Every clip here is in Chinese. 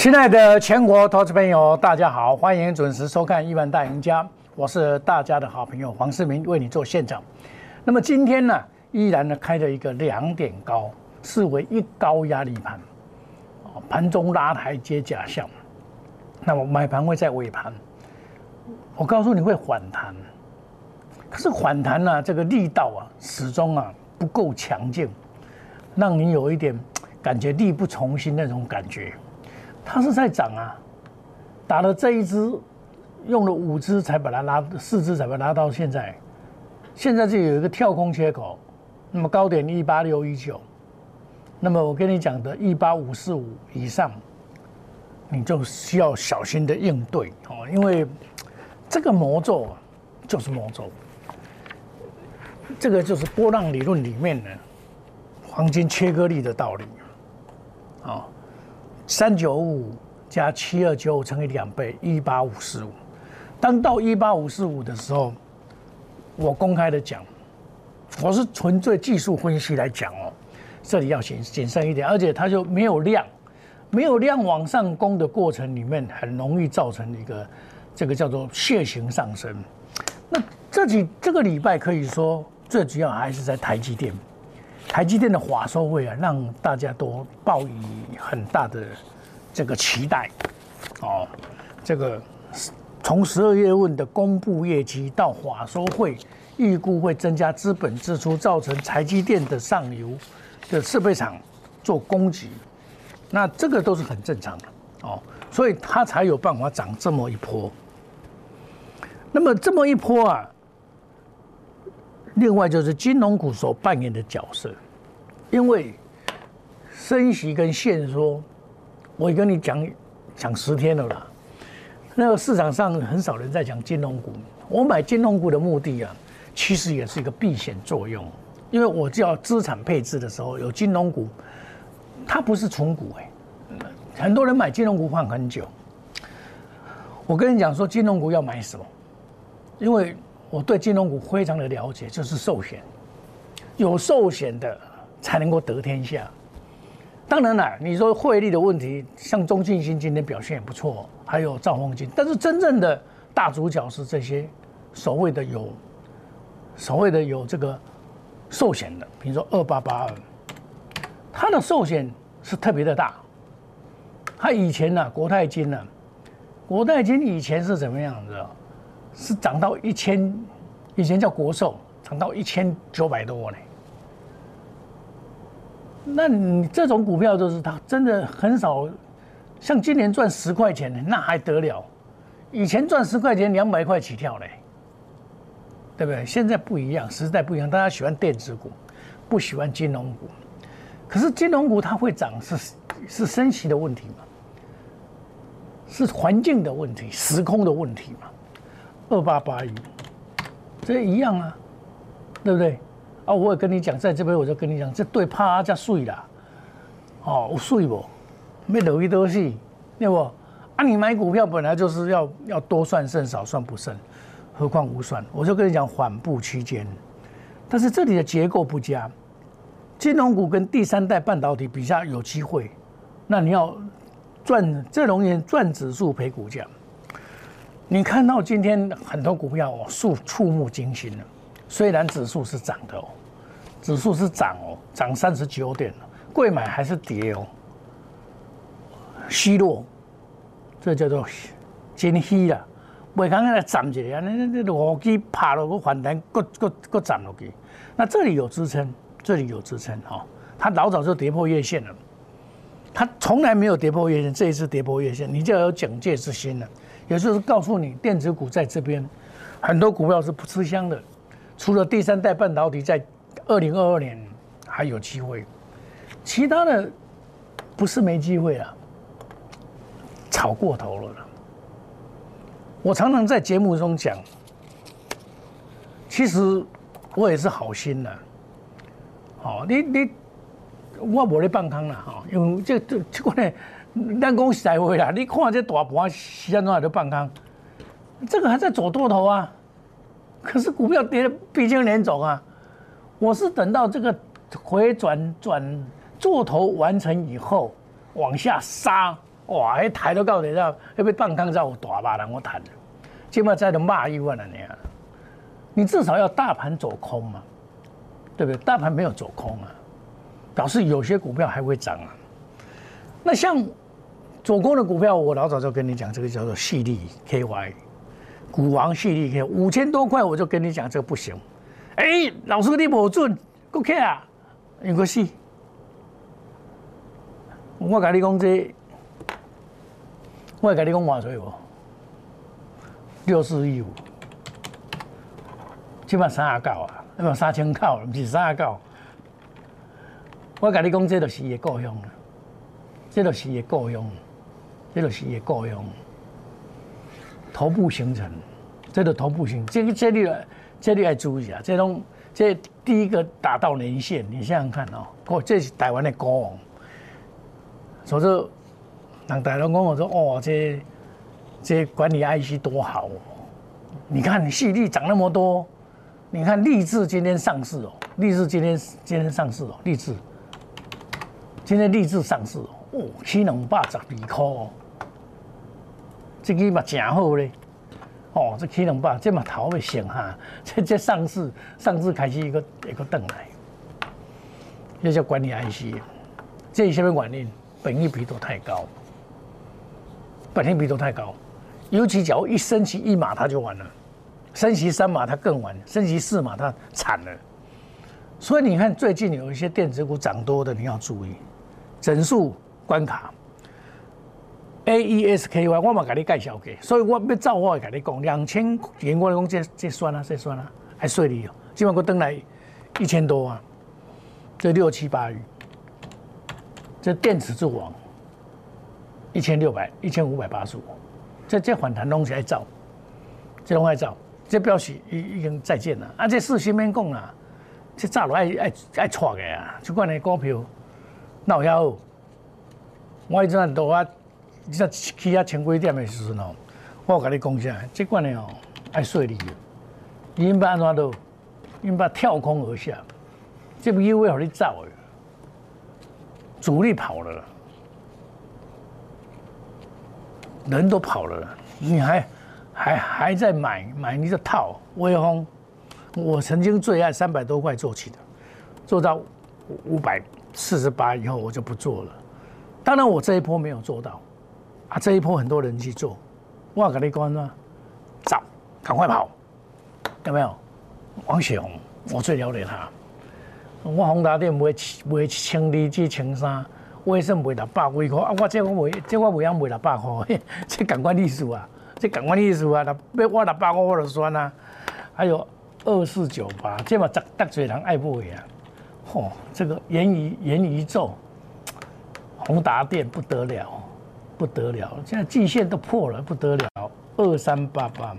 亲爱的全国投资朋友，大家好，欢迎准时收看《亿万大赢家》，我是大家的好朋友黄世明，为你做现场。那么今天呢，依然呢开了一个两点高，视为一高压力盘，盘中拉抬接假象。那么买盘会在尾盘，我告诉你会反弹，可是反弹呢，这个力道啊，始终啊不够强劲，让你有一点感觉力不从心那种感觉。它是在涨啊，打了这一支，用了五支才把它拉，四支才把它拉到现在，现在就有一个跳空缺口，那么高点一八六一九，那么我跟你讲的一八五四五以上。你就需要小心的应对哦，因为这个魔咒啊就是魔咒，这个就是波浪理论里面的黄金切割力的道理啊。三九五加七二九五乘以两倍，一八五四五。当到一八五四五的时候，我公开的讲，我是纯粹技术分析来讲哦，这里要谨谨慎一点，而且它就没有量。没有量往上攻的过程里面，很容易造成一个这个叫做楔形上升。那这几这个礼拜可以说最主要还是在台积电，台积电的华收会啊，让大家都抱以很大的这个期待。哦，这个从十二月份的公布业绩到华收会预估会增加资本支出，造成台积电的上游的设备厂做供给。那这个都是很正常的哦，所以它才有办法涨这么一波。那么这么一波啊，另外就是金融股所扮演的角色，因为升息跟限缩，我跟你讲讲十天了啦。那个市场上很少人在讲金融股，我买金融股的目的啊，其实也是一个避险作用，因为我叫资产配置的时候有金融股。它不是纯股哎，很多人买金融股放很久。我跟你讲说，金融股要买什么？因为我对金融股非常的了解，就是寿险，有寿险的才能够得天下。当然了，你说汇率的问题，像中信金今天表现也不错，还有兆丰金，但是真正的大主角是这些所谓的有所谓的有这个寿险的，比如说二八八二，它的寿险。是特别的大，它以前呢，国泰金呢，国泰金以前是怎么样子？是涨到一千，以前叫国寿，涨到一千九百多呢。那你这种股票就是它真的很少，像今年赚十块钱的那还得了？以前赚十块钱两百块起跳嘞，对不对？现在不一样，时代不一样，大家喜欢电子股，不喜欢金融股。可是金融股它会涨，是是升息的问题嘛？是环境的问题、时空的问题嘛？二八八一，这一样啊，对不对？啊，我也跟你讲，在这边我就跟你讲，这对怕加税啦，哦，有税不？没留一多戏，对不？啊，你买股票本来就是要要多算胜，少算不胜，何况无算？我就跟你讲，缓步区间，但是这里的结构不佳。金融股跟第三代半导体比较有机会，那你要赚，这容易赚指数赔股价。你看到今天很多股票哦，触触目惊心了。虽然指数是涨的哦，指数是涨哦，涨三十九点了，贵买还是跌哦。稀落，这叫做金稀啦，未刚刚来涨一下，那那那逻辑爬了个反弹，各各各涨落去。那这里有支撑。这里有支撑哈，它老早就跌破月线了，它从来没有跌破月线，这一次跌破月线，你就要有警戒之心了。也就是告诉你，电子股在这边很多股票是不吃香的，除了第三代半导体在二零二二年还有机会，其他的不是没机会啊，炒过头了。我常常在节目中讲，其实我也是好心的。哦，你你我无咧放空啦，吼，因为这这这个呢，咱讲实在话啦，你看这大盘时间怎还在放空？这个还在走多头啊，可是股票跌的毕竟连走啊。我是等到这个回转转做头完成以后，往下杀，哇，迄抬都到底要要被半空才有大把人我谈，起码在都骂一万了你啊，你至少要大盘走空嘛，对不对？大盘没有走空啊，表示有些股票还会涨啊。那像走空的股票，我老早就跟你讲，这个叫做细粒 KY，股王细粒 K 五千多块，我就跟你讲这个不行。哎，老师你无准，OK 啊，有个戏。我跟你讲这，我跟你讲话谁无？六四一五，起码三十九啊，那么三千九，不是三十九。我跟你讲，这就是伊的故乡，这就是伊的故乡，这就是伊的故乡。头部形成，这个头部形，这个这里这里要注意啊，这种这第一个打到年线，你想想看哦，这是台湾的国王。所以说，人大人讲我说哦，这这管理 IC 多好哦！你看你细粒涨那么多，你看立志今天上市哦，立志今天今天上市哦，立志今天立志上市哦，哦，起两百十二块哦，这个嘛真好咧，哦，这起两百，这嘛头会升哈，这这上市上市开始一个一个等来，这叫管理 IC，这是什么原因？本益比都太高，本益比都太高，尤其假如一升起一码，它就完了；升息三码，它更完；升息四码，它惨了。所以你看，最近有一些电子股涨多的，你要注意。整数关卡。A E S K Y，我嘛给你介绍过，所以我要照我跟你讲，两千元我讲这这算啊，这算啊，还顺利哦。今晚我登来一千多啊，这六七八亿。这电池之王，一千六百一千五百八十五，这这反弹东西爱造，这拢爱造，这表示已已经再见了。啊，这事先免讲啦，这早落爱爱爱错的啊，这款的股票，闹遐好。我以前到啊，这起啊千几点的时阵哦，我跟你讲下，这款的哦爱顺利，因把安怎都，因把跳空而下，这不以为互你造的。主力跑了，人都跑了，你还还还在买买你的套？威风，我曾经最爱三百多块做起的，做到五百四十八以后我就不做了。当然我这一波没有做到，啊，这一波很多人去做，我跟你讲呢，走，赶快跑，有没有？王雪红，我最了解他。我宏达店卖卖一千二至千三，为什卖六百几块啊？我这我卖，这我袂晓卖六百块，这感官艺术啊，这感官艺术啊，那要我六百块我就算啊。还有二四九八，这嘛得得罪人爱不买啊？嚯，这个元宇元宇宙，宏达店不得了，不得了，现在季线都破了，不得了，二三八八，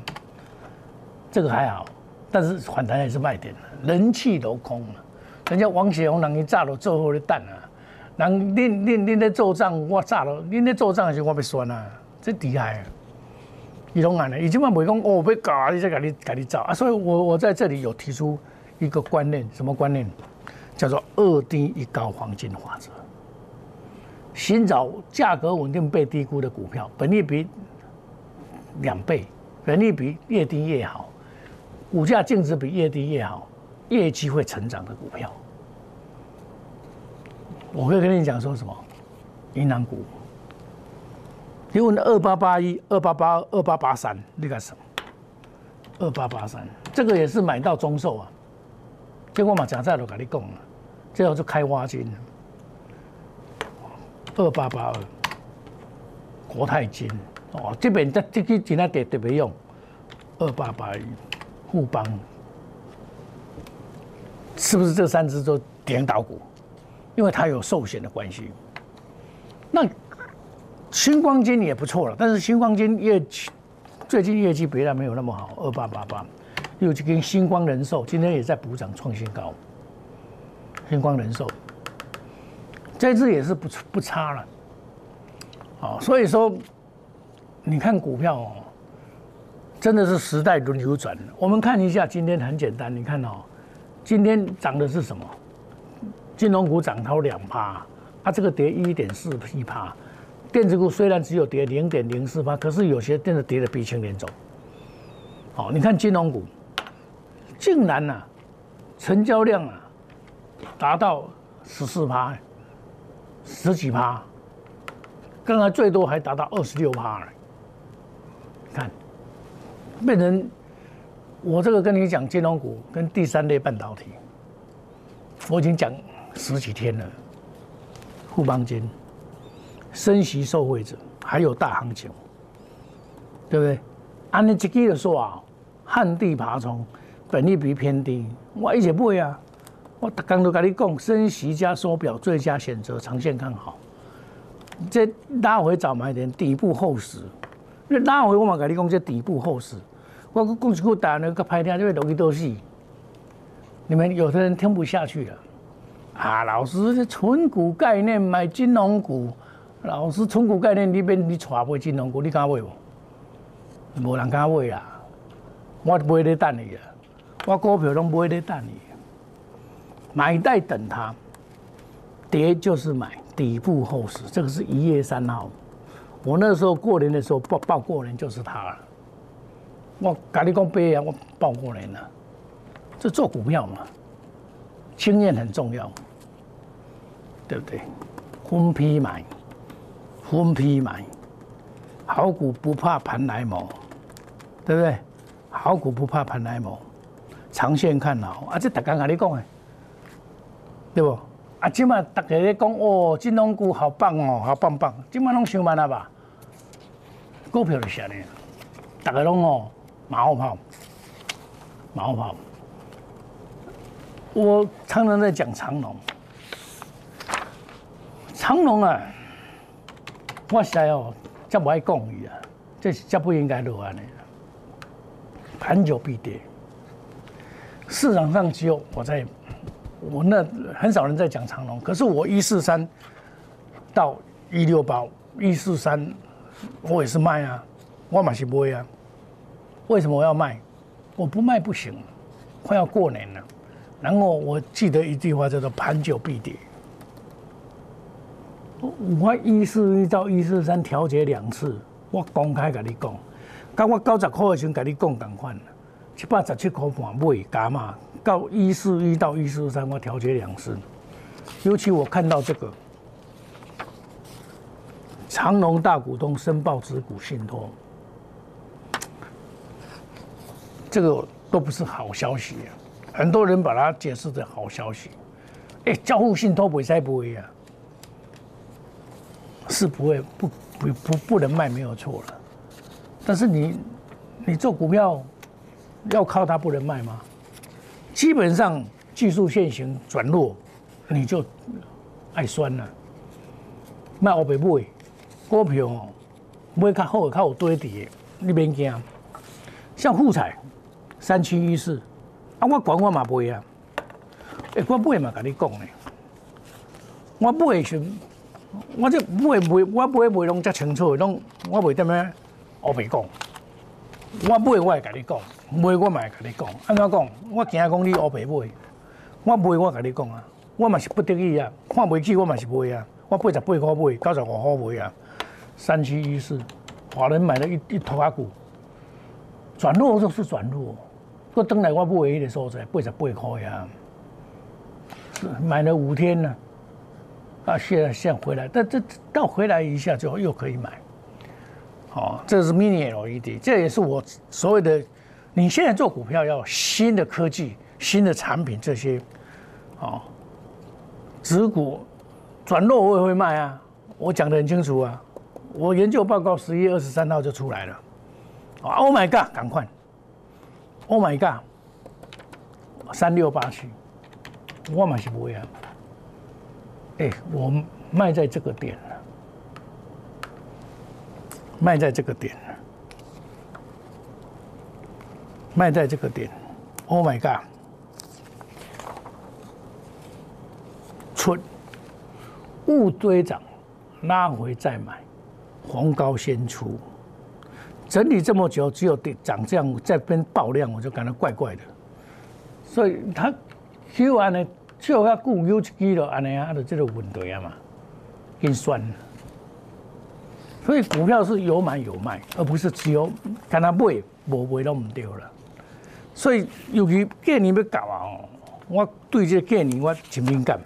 这个还好，但是反弹也是卖点人气都空了。人家王雪红人伊炸了最后的蛋啊，人恁恁恁在做账，我炸了，恁在做账的时候我要算啊，这厉害啊。伊拢安尼，伊即满袂讲哦，要搞啊你再甲你甲你造啊，所以我我在这里有提出一个观念，什么观念？叫做二低一高黄金法则，寻找价格稳定被低估的股票，本利比两倍，本利比越低越好，股价净值比越低越好，业绩会成长的股票。我会跟你讲说什么？银行股，你问二八八一、二八八二、二八八三，那个什么？二八八三，这个也是买到中寿啊。结果嘛，讲在都跟你讲了，最后就开挖金。二八八二，国泰金哦，这边这这个今天特特别用。二八八一，富邦，是不是这三只都点倒股？因为它有寿险的关系，那星光金也不错了，但是星光金业绩最近业绩比来没有那么好，二八八八，又去跟星光人寿今天也在补涨创新高，星光人寿这次也是不不差了，哦，所以说你看股票哦，真的是时代轮流转。我们看一下今天很简单，你看哦，今天涨的是什么？金融股涨超两趴，啊，这个跌一点四一趴，电子股虽然只有跌零点零四八，可是有些真的跌的鼻青脸肿。好，你看金融股，竟然呐，成交量啊达到十四趴，十几趴，刚才最多还达到二十六趴了。看，变成我这个跟你讲金融股跟第三类半导体，我已经讲十几天了。富邦金、升息受惠者，还有大行情，对不对？按你自己的说啊，旱地爬虫，本利比偏低，我一直不会啊。我刚都跟你讲，升息加缩表最佳选择，长线看好。这拉回早买点，底部厚实。那拉回我嘛跟你讲，这底部厚实。我讲一句打那个拍天就会容易多死。你们有的人听不下去了。啊，老师，这纯股概念买金融股，老师纯股概念里边你揣买金融股，你敢买无？无人敢买啦，我买咧等你啊，我股票拢买咧等你，买在等它，跌就是买，底部厚实，这个是一月三号，我那时候过年的时候报报过年就是它了，我跟你讲白啊，我报过年了，这做股票嘛。经验很重要，对不对？分批买，分批买，好股不怕盘来磨，对不对？好股不怕盘来磨，长线看好。啊，这大家跟你讲的，对不？啊，今嘛大家咧讲哦，金融股好棒哦，好棒棒。今嘛拢上班了吧？股票就是安尼，大家拢哦马后炮，马后炮。我常常在讲长龙，长龙啊，我实在哦，这不爱讲伊啊，这这不应该落安尼，盘久必跌。市场上只有我在，我那很少人在讲长龙，可是我一四三到一六八，一四三我也是卖啊，我嘛是卖啊。为什么我要卖？我不卖不行，快要过年了。然后我记得一句话叫做“盘久必跌”。我一四一到一四三调节两次，我公开跟你讲，到我九十块的时候跟你讲同款，七百十七块半买加嘛。到一四一到一四三我调节两次，尤其我看到这个长隆大股东申报持股信托，这个都不是好消息啊。很多人把它解释的好消息，哎，交互信托不会不会啊？是不会不不不不能卖没有错了，但是你你做股票要靠它不能卖吗？基本上技术线型转弱，你就爱酸了。卖我别买股票哦，买较好较有堆底，你别惊。像富彩三七一四。啊，我管我嘛买啊！诶，我买嘛，甲你讲咧，我买时，我这买买，我买买拢遮清楚，拢我袂踮咧乌白讲。我买我会甲你讲，买我嘛会甲你讲。安怎讲？我惊讲你乌白买，我买我甲你讲啊，我嘛是不得已啊，看袂起我嘛是买啊。我八十八块买，九十五块买啊。三七一四，华人买了一一头阿股，转弱就是转弱。我等来我买迄个所在八十八块呀，买了五天呢，啊，现在现回来，但这到回来一下就又可以买，哦，这是 mini LED，这也是我所谓的，你现在做股票要新的科技、新的产品这些，哦，指股转弱我也会卖啊，我讲的很清楚啊，我研究报告十一月二十三号就出来了，啊，Oh my God，赶快！Oh my god！三六八七，我买是不会啊。哎，我卖在这个点，卖在这个点，卖在这个点。Oh my god！出物堆涨，拉回再买，红高先出。整理这么久，只有涨这样在边爆量，我就感到怪怪的。所以他就安尼，就要固有一支了，安尼啊，就这个问题啊嘛，跟算。所以股票是有买有卖，而不是只有跟他买，无买都唔对了。所以尤其过年要到啊，我对这过年我真敏感。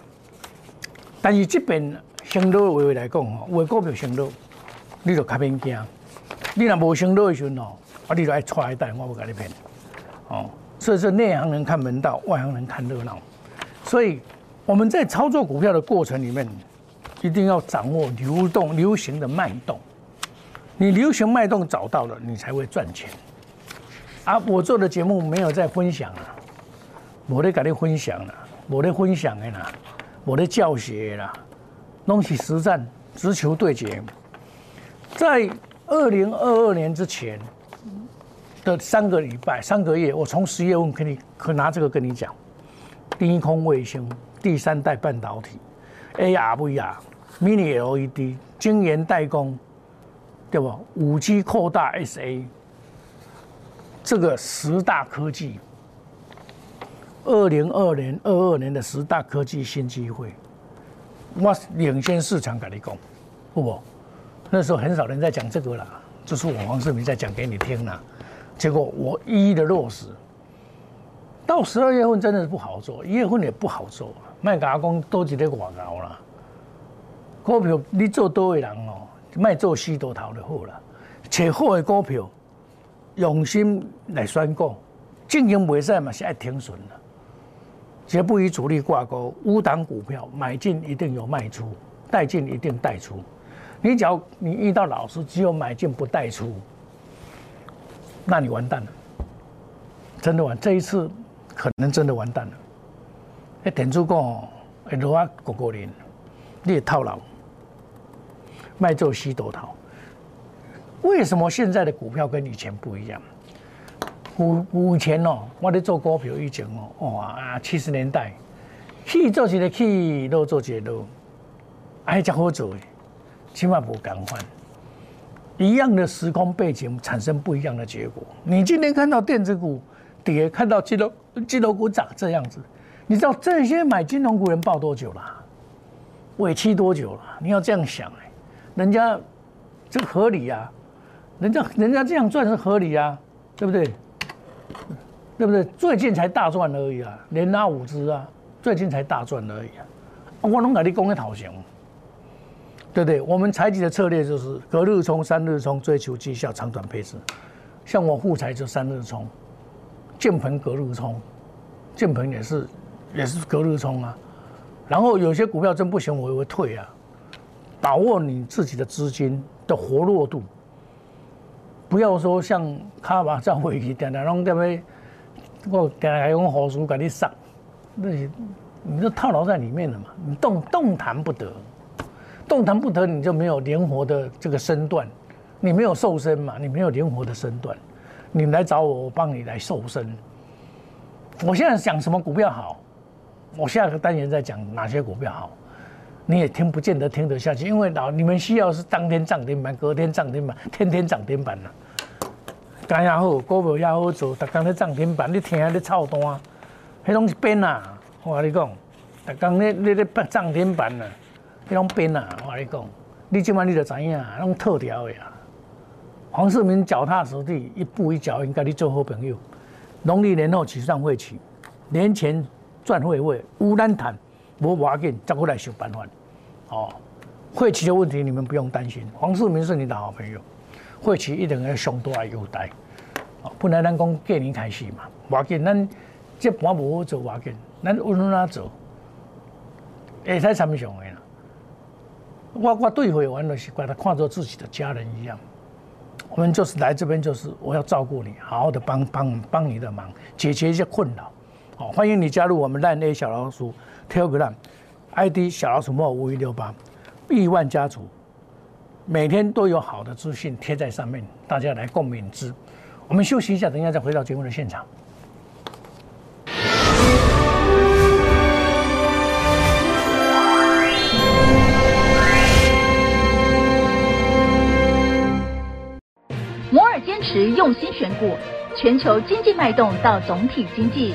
但是这边升落的话来讲吼，有股票升落，你就较免惊。你若无升落的时阵吼，啊，你就爱揣一袋，我不甲你骗。哦，所以说内行人看门道，外行人看热闹。所以我们在操作股票的过程里面，一定要掌握流动、流行的脉动。你流行脉动找到了，你才会赚钱。啊，我做的节目没有在分享啊，我在跟你分享了，我在分享的啦，我在教学啦，弄起实战，直球对决。在二零二二年之前的三个礼拜、三个月，我从十月份跟你可拿这个跟你讲，低空卫星、第三代半导体、AR、VR、Mini LED、晶圆代工，对不？五 G 扩大 SA。这个十大科技，二零二年、二二年的十大科技新机会，我领先市场跟你讲，不不，那时候很少人在讲这个了，就是我黄世明在讲给你听了，结果我一一的落实。到十二月份真的是不好做，一月份也不好做，卖加工都直接挂高了。股票你做多的人哦，卖做西多头就好了，且好的股票。用心来选股，经营袂使嘛是爱停损的，绝不与主力挂钩。五档股票买进一定有卖出，带进一定带出。你只要你遇到老师只有买进不带出，那你完蛋了，真的完。这一次可能真的完蛋了。那田主讲，会落啊个个年，你也套牢，卖做西多头。为什么现在的股票跟以前不一样？以前哦，我在做股票以前哦，哇，七十年代，去做一个去，落做一个落，还较好做的，起码不敢换。一样的时空背景产生不一样的结果。你今天看到电子股跌，看到金融金融股涨这样子，你知道这些买金融股人抱多久了？尾期多久了？你要这样想，人家这合理呀。人家人家这样赚是合理啊，对不对？对不对？最近才大赚而已啊，连拉五只啊，最近才大赚而已啊。我拢给你讲个头型，对不对？我们采取的策略就是隔日冲、三日冲，追求绩效长短配置。像我护财就三日冲，建鹏隔日冲，建鹏也是也是隔日冲啊。然后有些股票真不行，我也会退啊。把握你自己的资金的活络度。不要说像卡巴照回去，定定拢在要，我点来用火书给你上，那你你就套牢在里面了嘛，你动动弹不得，动弹不得，你就没有灵活的这个身段，你没有瘦身嘛，你没有灵活的身段，你来找我，我帮你来瘦身。我现在讲什么股票好，我下个单元在讲哪些股票好。你也听不见得听得下去，因为老你们需要是当天涨停板，隔天涨停板，天天涨停板呐。干也好，股票也好做，逐工咧涨停板，你听咧操单，迄拢是编啊！我跟你讲，逐工咧咧咧涨停板呐，迄拢编啊！我跟你讲，你今晚你就知影，拢特调的啊。黄世明脚踏实地，一步一脚印，跟你做好朋友。农历年后起算会起，年前赚会会，乌兰谈。无要紧，再过来想办法。哦，会期的问题你们不用担心。黄世明是你的好朋友，会期一定要上多来优待。哦，本来咱讲过年开始嘛，要紧，咱这盘无好做，要紧，咱稳稳啊做，会使参详的啦。我我对会员就是把他看作自己的家人一样。我们就是来这边，就是我要照顾你，好好的帮帮帮你的忙，解决一些困扰。好，欢迎你加入我们烂 A 小老鼠。Telegram，ID 小老鼠莫五一六八，亿万家族，每天都有好的资讯贴在上面，大家来共勉之。我们休息一下，等一下再回到节目的现场。摩尔坚持用心选股，全球经济脉动到总体经济。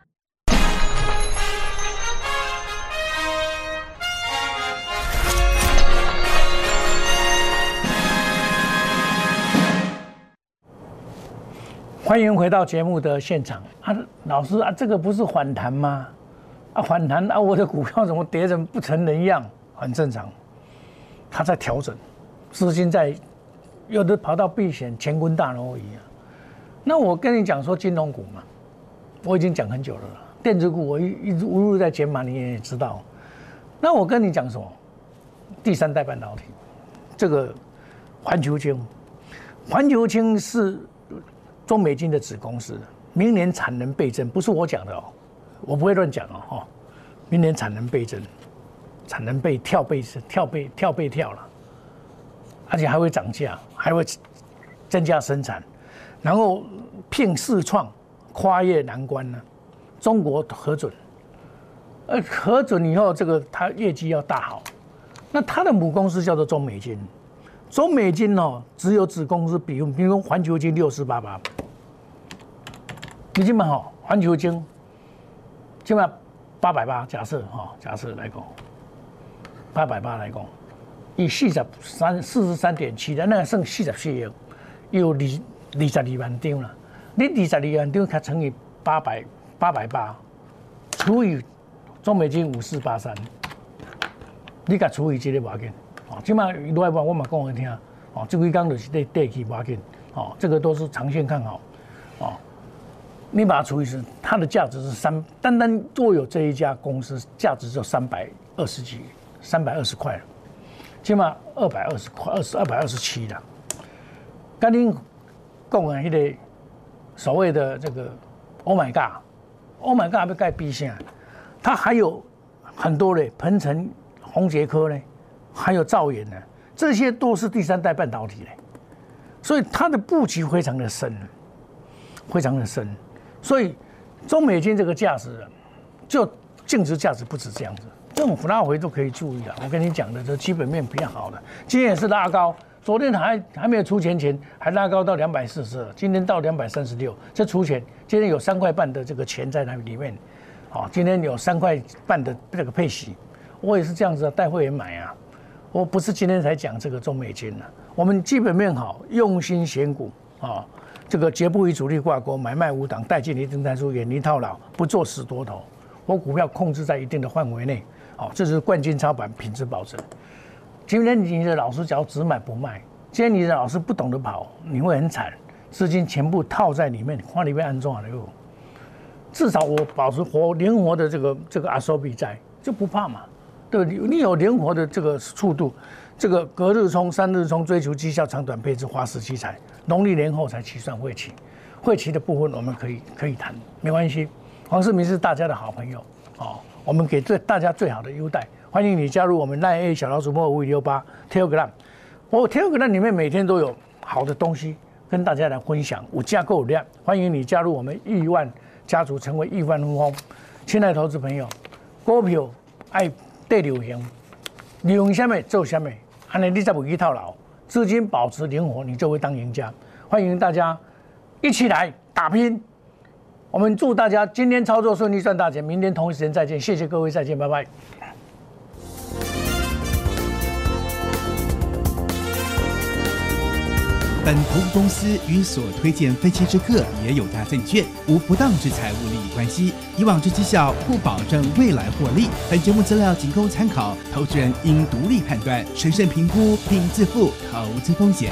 欢迎回到节目的现场啊，老师啊，这个不是反弹吗？啊，反弹啊，我的股票怎么跌成不成人样？很正常，它在调整，资金在，有的跑到避险，乾坤大挪移啊。那我跟你讲说金融股嘛，我已经讲很久了，电子股我一一直无路在减码，你也知道。那我跟你讲什么？第三代半导体，这个环球晶，环球晶是。中美金的子公司明年产能倍增，不是我讲的哦，我不会乱讲哦哈。明年产能倍增，产能倍跳倍跳倍跳倍跳了，而且还会涨价，还会增加生产，然后聘四创跨越难关呢。中国核准，呃，核准以后这个它业绩要大好，那它的母公司叫做中美金，中美金哦只有子公司比如比如环球金六四八八。你这么好，环球金，起码八百八，假设哈，假设来讲，八百八来讲，以四十三四十三点七的，那剩四十四亿，有二二十二万张了。你二十二万张，它乘以八百八百八，除以中美金五四八三，你甲除以这个要紧，哦，起码另外一半我嘛讲给你听，哦，这几刚就是对对起要紧，哦，这个都是长线看好，哦。你把它除以是，它的价值是三，单单若有这一家公司，价值就三百二十几，三百二十块，起码二百二十块，二十二百二十七的。刚您讲啊，那个所谓的这个，Oh my God，Oh my God，要盖 B 线，它还有很多嘞，鹏程、宏杰科呢，还有兆元呢，这些都是第三代半导体嘞，所以它的布局非常的深，非常的深。所以，中美金这个价值，就净值价值不止这样子，这种拉回都可以注意的。我跟你讲的，这基本面比较好的，今天也是拉高，昨天还还没有出钱前还拉高到两百四十二，今天到两百三十六，这出钱，今天有三块半的这个钱在那里面，好，今天有三块半的这个配息，我也是这样子带会员买啊，我不是今天才讲这个中美金的，我们基本面好，用心选股啊。这个绝不与主力挂钩，买卖无挡，带进一定单数，远离套牢，不做死多头。我股票控制在一定的范围内，好，这是冠军操盘，品质保证。今天你的老师只要只买不卖，今天你的老师不懂得跑，你会很惨，资金全部套在里面，花里面安装了又。至少我保持活灵活的这个这个阿索比在，就不怕嘛。对，你你有灵活的这个速度，这个隔日冲、三日冲，追求绩效长短配置，花时器材。农历年后才起算会期，会期的部分我们可以可以谈，没关系。黄世明是大家的好朋友，哦，我们给最大家最好的优待，欢迎你加入我们赖 A 小老鼠莫五五六八 Telegram，我 Telegram 里面每天都有好的东西跟大家来分享，五架构量，欢迎你加入我们亿万家族，成为亿万富翁。亲爱的投资朋友，股票爱对流行，利用什么做什么，安尼你才不去套牢。资金保持灵活，你就会当赢家。欢迎大家一起来打拼。我们祝大家今天操作顺利，赚大钱。明天同一时间再见，谢谢各位，再见，拜拜。本投资公司与所推荐分期之客也有大证券无不当之财务利益关系。以往之绩效不保证未来获利。本节目资料仅供参考，投资人应独立判断、审慎评估并自负投资风险。